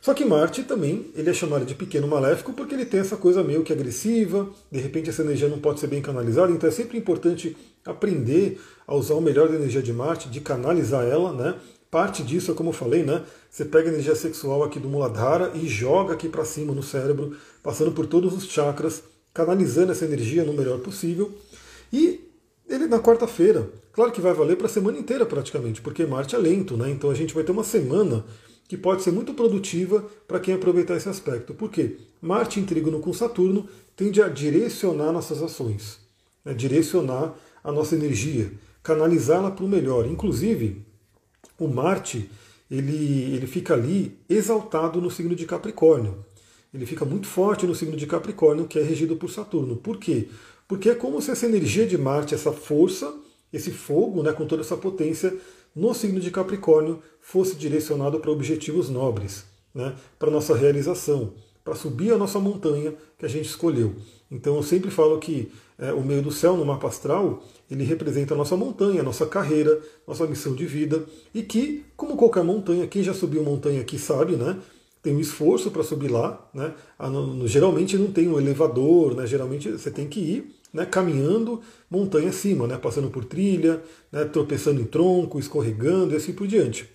Só que Marte também, ele é chamado de pequeno maléfico porque ele tem essa coisa meio que agressiva, de repente essa energia não pode ser bem canalizada, então é sempre importante aprender a usar o melhor da energia de Marte, de canalizar ela, né? Parte disso é como eu falei, né? Você pega a energia sexual aqui do Muladhara e joga aqui para cima no cérebro, passando por todos os chakras, canalizando essa energia no melhor possível. Na quarta-feira, claro que vai valer para a semana inteira praticamente, porque Marte é lento, né? Então a gente vai ter uma semana que pode ser muito produtiva para quem aproveitar esse aspecto. Por quê? Marte em trígono com Saturno tende a direcionar nossas ações, né? direcionar a nossa energia, canalizá-la para o melhor. Inclusive, o Marte ele, ele fica ali exaltado no signo de Capricórnio. Ele fica muito forte no signo de Capricórnio, que é regido por Saturno. Por quê? Porque é como se essa energia de Marte, essa força, esse fogo, né, com toda essa potência, no signo de Capricórnio, fosse direcionado para objetivos nobres, né, para nossa realização, para subir a nossa montanha que a gente escolheu. Então eu sempre falo que é, o meio do céu no mapa astral ele representa a nossa montanha, a nossa carreira, nossa missão de vida e que, como qualquer montanha, quem já subiu montanha aqui sabe, né? Tem um esforço para subir lá, né? Geralmente não tem um elevador, né? Geralmente você tem que ir né, caminhando montanha acima, né, passando por trilha, né, tropeçando em tronco, escorregando e assim por diante.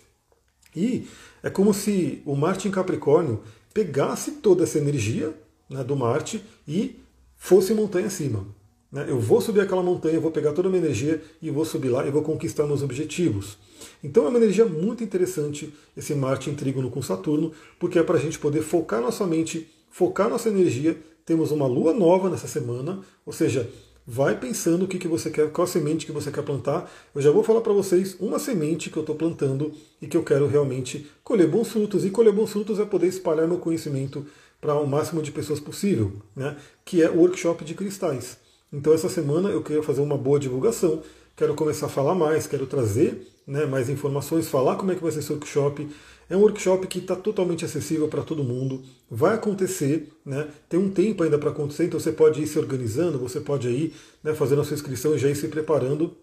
E é como se o Marte em Capricórnio pegasse toda essa energia né, do Marte e fosse montanha acima. Né? Eu vou subir aquela montanha, vou pegar toda a minha energia e vou subir lá e vou conquistar meus objetivos. Então é uma energia muito interessante esse Marte em trígono com Saturno, porque é para a gente poder focar nossa mente, focar nossa energia. Temos uma lua nova nessa semana, ou seja, vai pensando o que, que você quer, qual semente que você quer plantar. Eu já vou falar para vocês uma semente que eu estou plantando e que eu quero realmente colher bons frutos. E colher bons frutos é poder espalhar meu conhecimento para o máximo de pessoas possível, né? que é o workshop de cristais. Então essa semana eu queria fazer uma boa divulgação, quero começar a falar mais, quero trazer né, mais informações, falar como é que vai ser esse workshop. É um workshop que está totalmente acessível para todo mundo, vai acontecer, né, tem um tempo ainda para acontecer, então você pode ir se organizando, você pode ir né, fazendo a sua inscrição e já ir se preparando,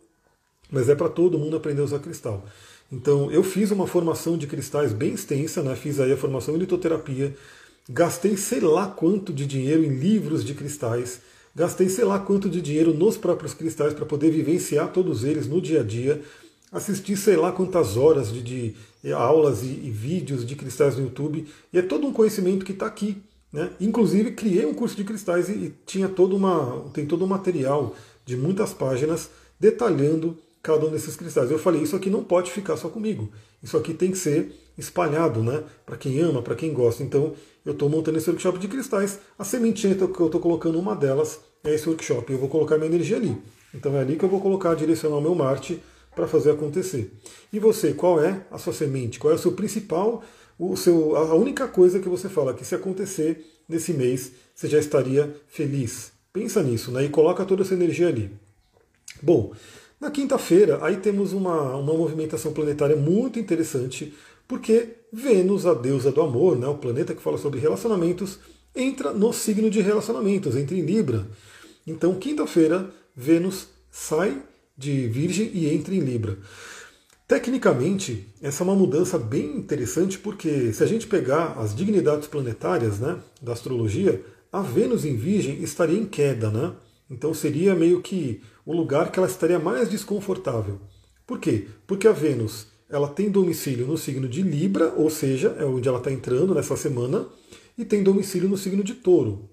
mas é para todo mundo aprender a usar cristal. Então eu fiz uma formação de cristais bem extensa, né, fiz aí a formação em litoterapia, gastei sei lá quanto de dinheiro em livros de cristais, Gastei sei lá quanto de dinheiro nos próprios cristais para poder vivenciar todos eles no dia a dia. Assisti sei lá quantas horas de, de eh, aulas e, e, vídeos de cristais no YouTube. E é todo um conhecimento que está aqui. Né? Inclusive criei um curso de cristais e, e tinha todo uma, tem todo um material de muitas páginas detalhando cada um desses cristais. Eu falei, isso aqui não pode ficar só comigo. Isso aqui tem que ser espalhado, né? Para quem ama, para quem gosta. Então, eu estou montando esse workshop de cristais. A sementinha que eu estou colocando, uma delas, é esse workshop. Eu vou colocar minha energia ali. Então é ali que eu vou colocar, direcionar o meu Marte para fazer acontecer. E você, qual é a sua semente? Qual é o seu principal, o seu, a única coisa que você fala que se acontecer nesse mês, você já estaria feliz? Pensa nisso, né? E coloca toda essa energia ali. Bom, na quinta-feira, aí temos uma, uma movimentação planetária muito interessante, porque Vênus, a deusa do amor, né, o planeta que fala sobre relacionamentos, entra no signo de relacionamentos, entra em Libra. Então, quinta-feira, Vênus sai de Virgem e entra em Libra. Tecnicamente, essa é uma mudança bem interessante porque se a gente pegar as dignidades planetárias né, da astrologia, a Vênus em Virgem estaria em queda, né? Então seria meio que o lugar que ela estaria mais desconfortável. Por quê? Porque a Vênus ela tem domicílio no signo de Libra, ou seja, é onde ela está entrando nessa semana, e tem domicílio no signo de Touro.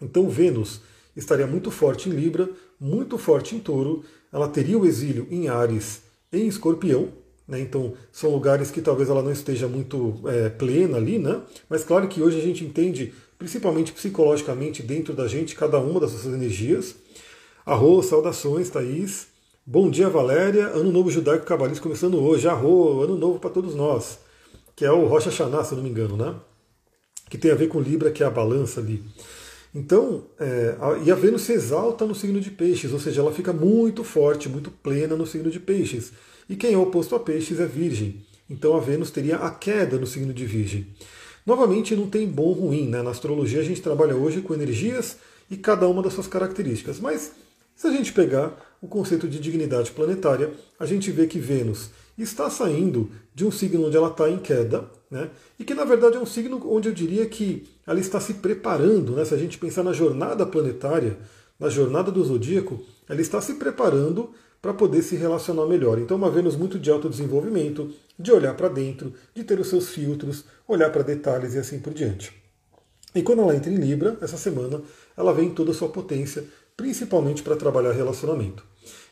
Então Vênus estaria muito forte em Libra, muito forte em Touro, ela teria o exílio em Ares e em Escorpião, né? então são lugares que talvez ela não esteja muito é, plena ali, né? mas claro que hoje a gente entende, principalmente psicologicamente, dentro da gente, cada uma das suas energias. Arro, saudações, Thaís. Bom dia, Valéria. Ano Novo Judaico Cabalista começando hoje. Arro, ano novo para todos nós. Que é o Rocha Hashanah, se não me engano, né? que tem a ver com Libra, que é a balança ali. Então, é, a, e a Vênus se exalta no signo de Peixes, ou seja, ela fica muito forte, muito plena no signo de Peixes. E quem é oposto a Peixes é Virgem. Então a Vênus teria a queda no signo de Virgem. Novamente, não tem bom ou ruim. Né? Na astrologia, a gente trabalha hoje com energias e cada uma das suas características. Mas, se a gente pegar o conceito de dignidade planetária, a gente vê que Vênus está saindo de um signo onde ela está em queda, né? e que na verdade é um signo onde eu diria que ela está se preparando, né? se a gente pensar na jornada planetária, na jornada do zodíaco, ela está se preparando para poder se relacionar melhor. Então, uma Vênus muito de autodesenvolvimento, de olhar para dentro, de ter os seus filtros, olhar para detalhes e assim por diante. E quando ela entra em Libra, essa semana, ela vem em toda a sua potência, principalmente para trabalhar relacionamento.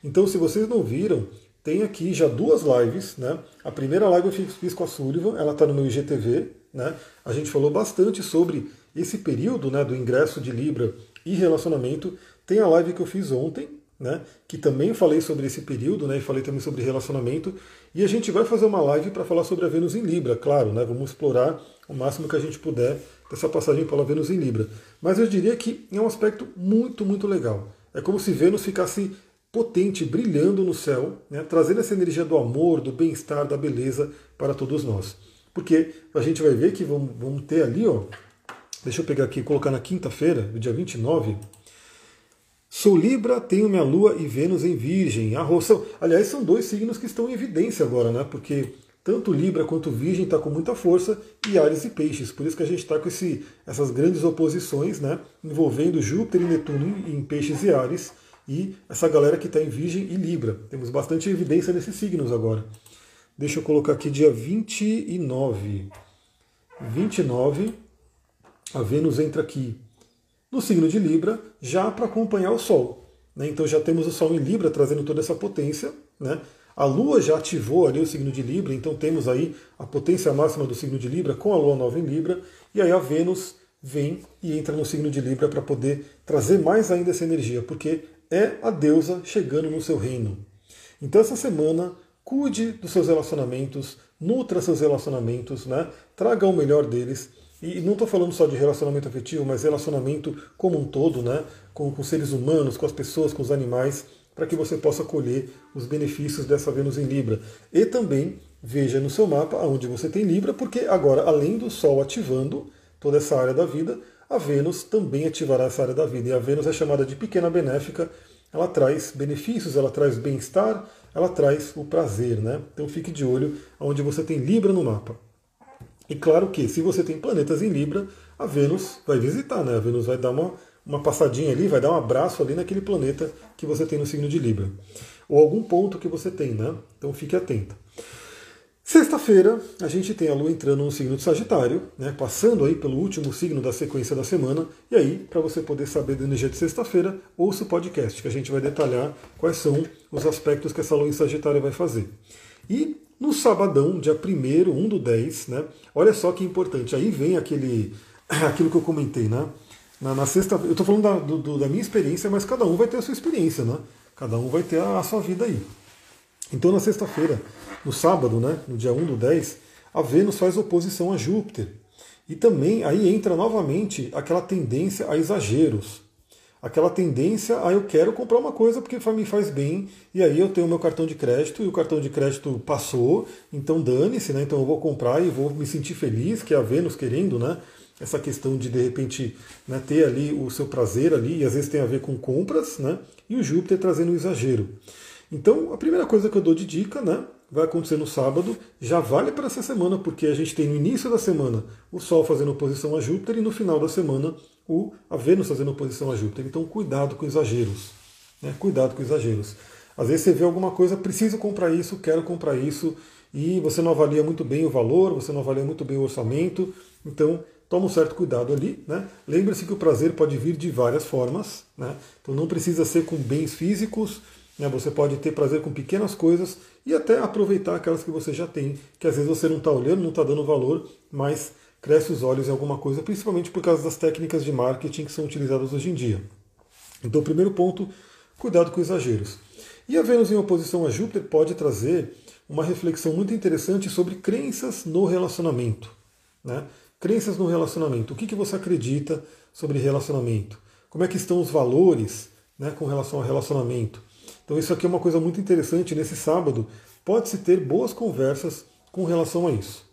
Então, se vocês não viram, tem aqui já duas lives, né? A primeira live eu fiz com a Sullivan, ela está no meu IGTV, né? A gente falou bastante sobre esse período, né, do ingresso de Libra e relacionamento. Tem a live que eu fiz ontem, né, que também falei sobre esse período, né, e falei também sobre relacionamento. E a gente vai fazer uma live para falar sobre a Vênus em Libra, claro, né? Vamos explorar o máximo que a gente puder dessa passagem pela Vênus em Libra. Mas eu diria que é um aspecto muito, muito legal. É como se Vênus ficasse potente, brilhando no céu, né, trazendo essa energia do amor, do bem-estar, da beleza para todos nós. Porque a gente vai ver que vamos, vamos ter ali ó, Deixa eu pegar aqui e colocar na quinta-feira, dia 29. Sou Libra, tenho minha Lua e Vênus em Virgem. A roção. Aliás, são dois signos que estão em evidência agora, né? Porque tanto Libra quanto Virgem está com muita força e Ares e Peixes. Por isso que a gente está com esse, essas grandes oposições, né? Envolvendo Júpiter e Netuno em Peixes e Ares e essa galera que está em Virgem e Libra. Temos bastante evidência nesses signos agora. Deixa eu colocar aqui dia 29. 29, a Vênus entra aqui no signo de Libra, já para acompanhar o Sol. Né? Então já temos o Sol em Libra trazendo toda essa potência. Né? A Lua já ativou ali o signo de Libra, então temos aí a potência máxima do signo de Libra com a Lua nova em Libra, e aí a Vênus vem e entra no signo de Libra para poder trazer mais ainda essa energia, porque é a deusa chegando no seu reino. Então essa semana cuide dos seus relacionamentos, nutra seus relacionamentos, né? traga o melhor deles e não estou falando só de relacionamento afetivo, mas relacionamento como um todo, né? com, com seres humanos, com as pessoas, com os animais, para que você possa colher os benefícios dessa Vênus em Libra. E também veja no seu mapa onde você tem Libra, porque agora, além do Sol ativando toda essa área da vida, a Vênus também ativará essa área da vida. E a Vênus é chamada de pequena benéfica, ela traz benefícios, ela traz bem-estar, ela traz o prazer. Né? Então fique de olho onde você tem Libra no mapa. E claro que se você tem planetas em Libra, a Vênus vai visitar, né? A Vênus vai dar uma, uma passadinha ali, vai dar um abraço ali naquele planeta que você tem no signo de Libra. Ou algum ponto que você tem, né? Então fique atento. Sexta-feira, a gente tem a Lua entrando no signo de Sagitário, né, passando aí pelo último signo da sequência da semana. E aí, para você poder saber da energia de sexta-feira, ouça o podcast, que a gente vai detalhar quais são os aspectos que essa Lua em Sagitário vai fazer. E no sabadão, dia 1 1 do 10, né? Olha só que importante. Aí vem aquele, aquilo que eu comentei, né? Na, na sexta, eu estou falando da, do, da minha experiência, mas cada um vai ter a sua experiência, né? Cada um vai ter a, a sua vida aí. Então na sexta-feira, no sábado, né? No dia 1 do 10, a Vênus faz oposição a Júpiter. E também aí entra novamente aquela tendência a exageros aquela tendência a eu quero comprar uma coisa porque me faz bem, e aí eu tenho meu cartão de crédito e o cartão de crédito passou, então dane-se, né? Então eu vou comprar e vou me sentir feliz, que é a Vênus querendo, né? Essa questão de de repente né, ter ali o seu prazer ali, e às vezes tem a ver com compras, né? E o Júpiter trazendo o exagero. Então, a primeira coisa que eu dou de dica, né? Vai acontecer no sábado, já vale para essa semana, porque a gente tem no início da semana o Sol fazendo oposição a Júpiter e no final da semana o, a Vênus fazendo oposição a Júpiter. Então, cuidado com exageros. Né? Cuidado com exageros. Às vezes você vê alguma coisa, preciso comprar isso, quero comprar isso, e você não avalia muito bem o valor, você não avalia muito bem o orçamento. Então, toma um certo cuidado ali. Né? Lembre-se que o prazer pode vir de várias formas. Né? Então, não precisa ser com bens físicos. Né? Você pode ter prazer com pequenas coisas e até aproveitar aquelas que você já tem, que às vezes você não está olhando, não está dando valor, mas cresce os olhos em alguma coisa, principalmente por causa das técnicas de marketing que são utilizadas hoje em dia. Então, primeiro ponto, cuidado com exageros. E a Vênus em oposição a Júpiter pode trazer uma reflexão muito interessante sobre crenças no relacionamento. Né? Crenças no relacionamento. O que, que você acredita sobre relacionamento? Como é que estão os valores né, com relação ao relacionamento? Então isso aqui é uma coisa muito interessante. Nesse sábado pode-se ter boas conversas com relação a isso.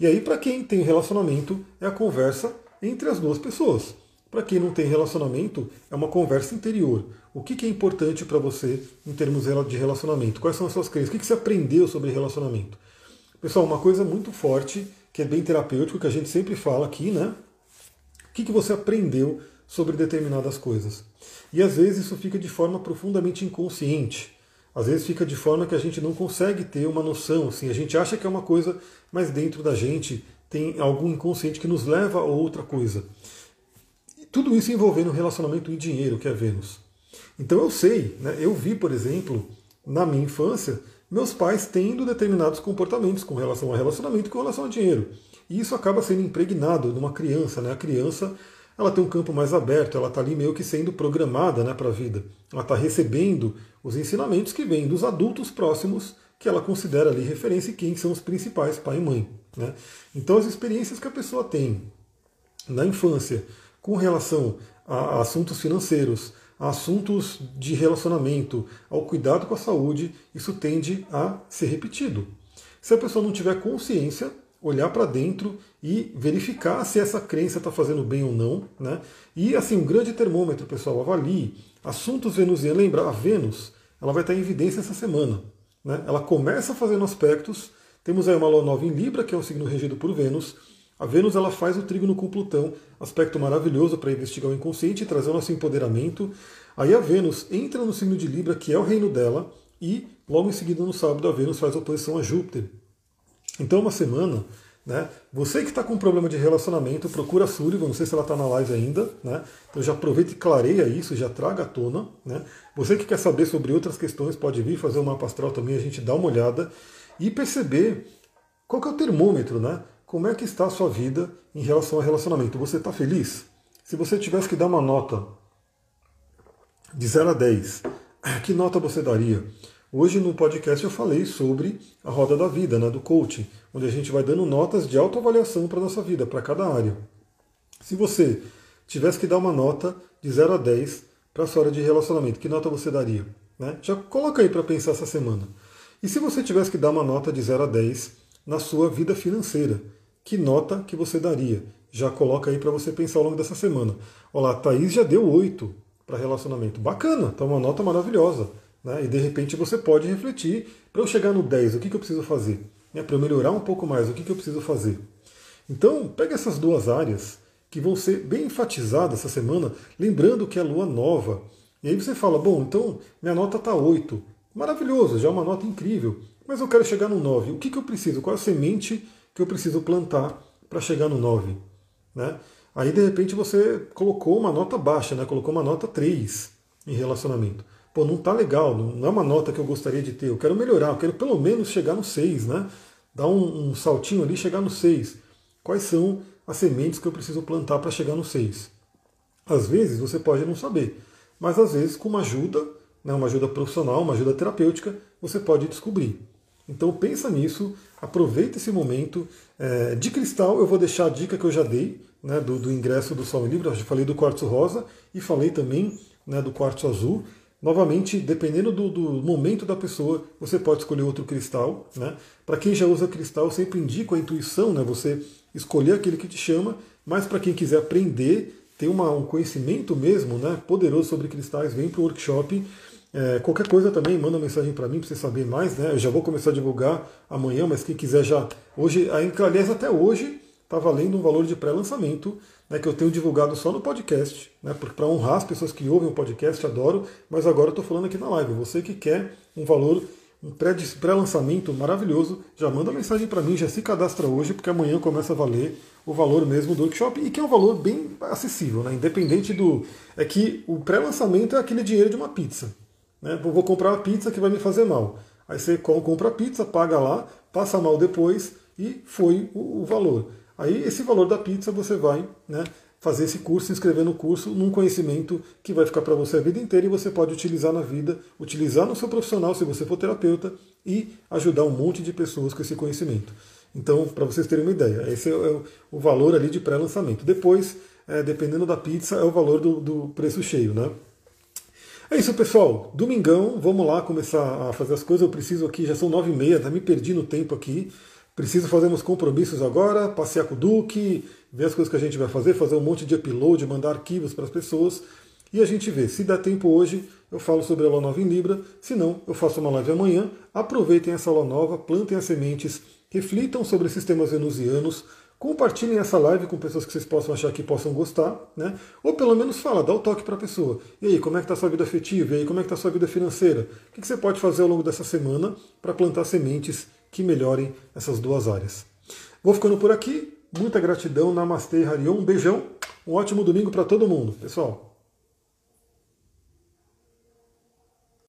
E aí, para quem tem relacionamento, é a conversa entre as duas pessoas. Para quem não tem relacionamento, é uma conversa interior. O que, é importante para você em termos de relacionamento? Quais são as suas crenças? O que, você aprendeu sobre relacionamento? Pessoal, uma coisa muito forte, que é bem terapêutico, que a gente sempre fala aqui, né? O que você aprendeu sobre determinadas coisas? E às vezes isso fica de forma profundamente inconsciente. Às vezes fica de forma que a gente não consegue ter uma noção, assim, a gente acha que é uma coisa, mas dentro da gente tem algum inconsciente que nos leva a outra coisa. E tudo isso envolvendo relacionamento e dinheiro, que é Vênus. Então eu sei, né, eu vi, por exemplo, na minha infância, meus pais tendo determinados comportamentos com relação a relacionamento e com relação a dinheiro. E isso acaba sendo impregnado numa criança, né? A criança ela tem um campo mais aberto, ela está ali meio que sendo programada né, para a vida. Ela está recebendo os ensinamentos que vêm dos adultos próximos que ela considera ali referência e quem são os principais, pai e mãe. Né? Então as experiências que a pessoa tem na infância com relação a assuntos financeiros, a assuntos de relacionamento, ao cuidado com a saúde, isso tende a ser repetido. Se a pessoa não tiver consciência, olhar para dentro e verificar se essa crença está fazendo bem ou não. Né? E assim, um grande termômetro, pessoal, avalie assuntos venusianos. Lembra, a Vênus ela vai estar em evidência essa semana. Né? Ela começa fazendo aspectos. Temos aí uma lua nova em Libra, que é um signo regido por Vênus. A Vênus ela faz o trígono com Plutão, aspecto maravilhoso para investigar o inconsciente e trazer o nosso empoderamento. Aí a Vênus entra no signo de Libra, que é o reino dela, e logo em seguida no sábado a Vênus faz oposição a Júpiter. Então uma semana, né? Você que está com problema de relacionamento, procura a Sullivan, não sei se ela está na live ainda, né? Então já aproveita e clareia isso, já traga à tona, né? Você que quer saber sobre outras questões, pode vir fazer o mapa astral também, a gente dá uma olhada e perceber qual que é o termômetro, né? Como é que está a sua vida em relação ao relacionamento? Você está feliz? Se você tivesse que dar uma nota de 0 a 10, que nota você daria? Hoje no podcast eu falei sobre a roda da vida, né, do coaching, onde a gente vai dando notas de autoavaliação para a nossa vida, para cada área. Se você tivesse que dar uma nota de 0 a 10 para a sua área de relacionamento, que nota você daria? Né? Já coloca aí para pensar essa semana. E se você tivesse que dar uma nota de 0 a 10 na sua vida financeira, que nota que você daria? Já coloca aí para você pensar ao longo dessa semana. Olha lá, Thaís já deu 8 para relacionamento. Bacana, tá uma nota maravilhosa. Né? E de repente você pode refletir, para eu chegar no 10, o que, que eu preciso fazer? Né? Para eu melhorar um pouco mais, o que, que eu preciso fazer? Então, pega essas duas áreas que vão ser bem enfatizadas essa semana, lembrando que é lua nova. E aí você fala, bom, então minha nota está 8. Maravilhoso, já é uma nota incrível. Mas eu quero chegar no 9. O que, que eu preciso? Qual é a semente que eu preciso plantar para chegar no 9. Né? Aí de repente você colocou uma nota baixa, né? colocou uma nota 3 em relacionamento. Pô, não tá legal, não é uma nota que eu gostaria de ter, eu quero melhorar, eu quero pelo menos chegar no 6, né? Dar um, um saltinho ali chegar no 6. Quais são as sementes que eu preciso plantar para chegar no 6? Às vezes você pode não saber, mas às vezes com uma ajuda, né, uma ajuda profissional, uma ajuda terapêutica, você pode descobrir. Então pensa nisso, aproveita esse momento. É, de cristal eu vou deixar a dica que eu já dei né, do, do, ingresso do Sol em Libra. Eu já falei do quartzo rosa e falei também né, do quartzo azul. Novamente, dependendo do, do, momento da pessoa, você pode escolher outro cristal. Né? Para quem já usa cristal, eu sempre indico a intuição, né? você escolher aquele que te chama, mas para quem quiser aprender, ter uma, um conhecimento mesmo né, poderoso sobre cristais, vem para o workshop. É, qualquer coisa também, manda mensagem para mim para você saber mais, né? Eu já vou começar a divulgar amanhã, mas quem quiser já. Hoje, aliás, até hoje está valendo um valor de pré-lançamento, né, que eu tenho divulgado só no podcast, né? Para honrar as pessoas que ouvem o podcast, adoro, mas agora eu estou falando aqui na live. Você que quer um valor, um pré-lançamento maravilhoso, já manda mensagem para mim, já se cadastra hoje, porque amanhã começa a valer o valor mesmo do workshop, e que é um valor bem acessível, né? Independente do. É que o pré-lançamento é aquele dinheiro de uma pizza. Né? Vou comprar uma pizza que vai me fazer mal. Aí você compra a pizza, paga lá, passa mal depois e foi o, o valor. Aí esse valor da pizza você vai né, fazer esse curso, se inscrever no curso, num conhecimento que vai ficar para você a vida inteira e você pode utilizar na vida, utilizar no seu profissional se você for terapeuta e ajudar um monte de pessoas com esse conhecimento. Então, para vocês terem uma ideia, esse é o, o valor ali de pré-lançamento. Depois, é, dependendo da pizza, é o valor do, do preço cheio, né? É isso, pessoal. Domingão, vamos lá começar a fazer as coisas. Eu preciso aqui, já são nove e meia, tá me perdi no tempo aqui. Preciso fazer uns compromissos agora, passear com o Duque, ver as coisas que a gente vai fazer, fazer um monte de upload, mandar arquivos para as pessoas. E a gente vê. Se der tempo hoje, eu falo sobre a Lua Nova em Libra. Se não, eu faço uma live amanhã. Aproveitem essa Lua Nova, plantem as sementes, reflitam sobre sistemas venusianos, Compartilhem essa live com pessoas que vocês possam achar que possam gostar, né? Ou pelo menos fala, dá o toque para a pessoa. E aí, como é que está sua vida afetiva? E aí, como é que está sua vida financeira? O que você pode fazer ao longo dessa semana para plantar sementes que melhorem essas duas áreas? Vou ficando por aqui. Muita gratidão. Namastê, Harion. Um beijão. Um ótimo domingo para todo mundo, pessoal.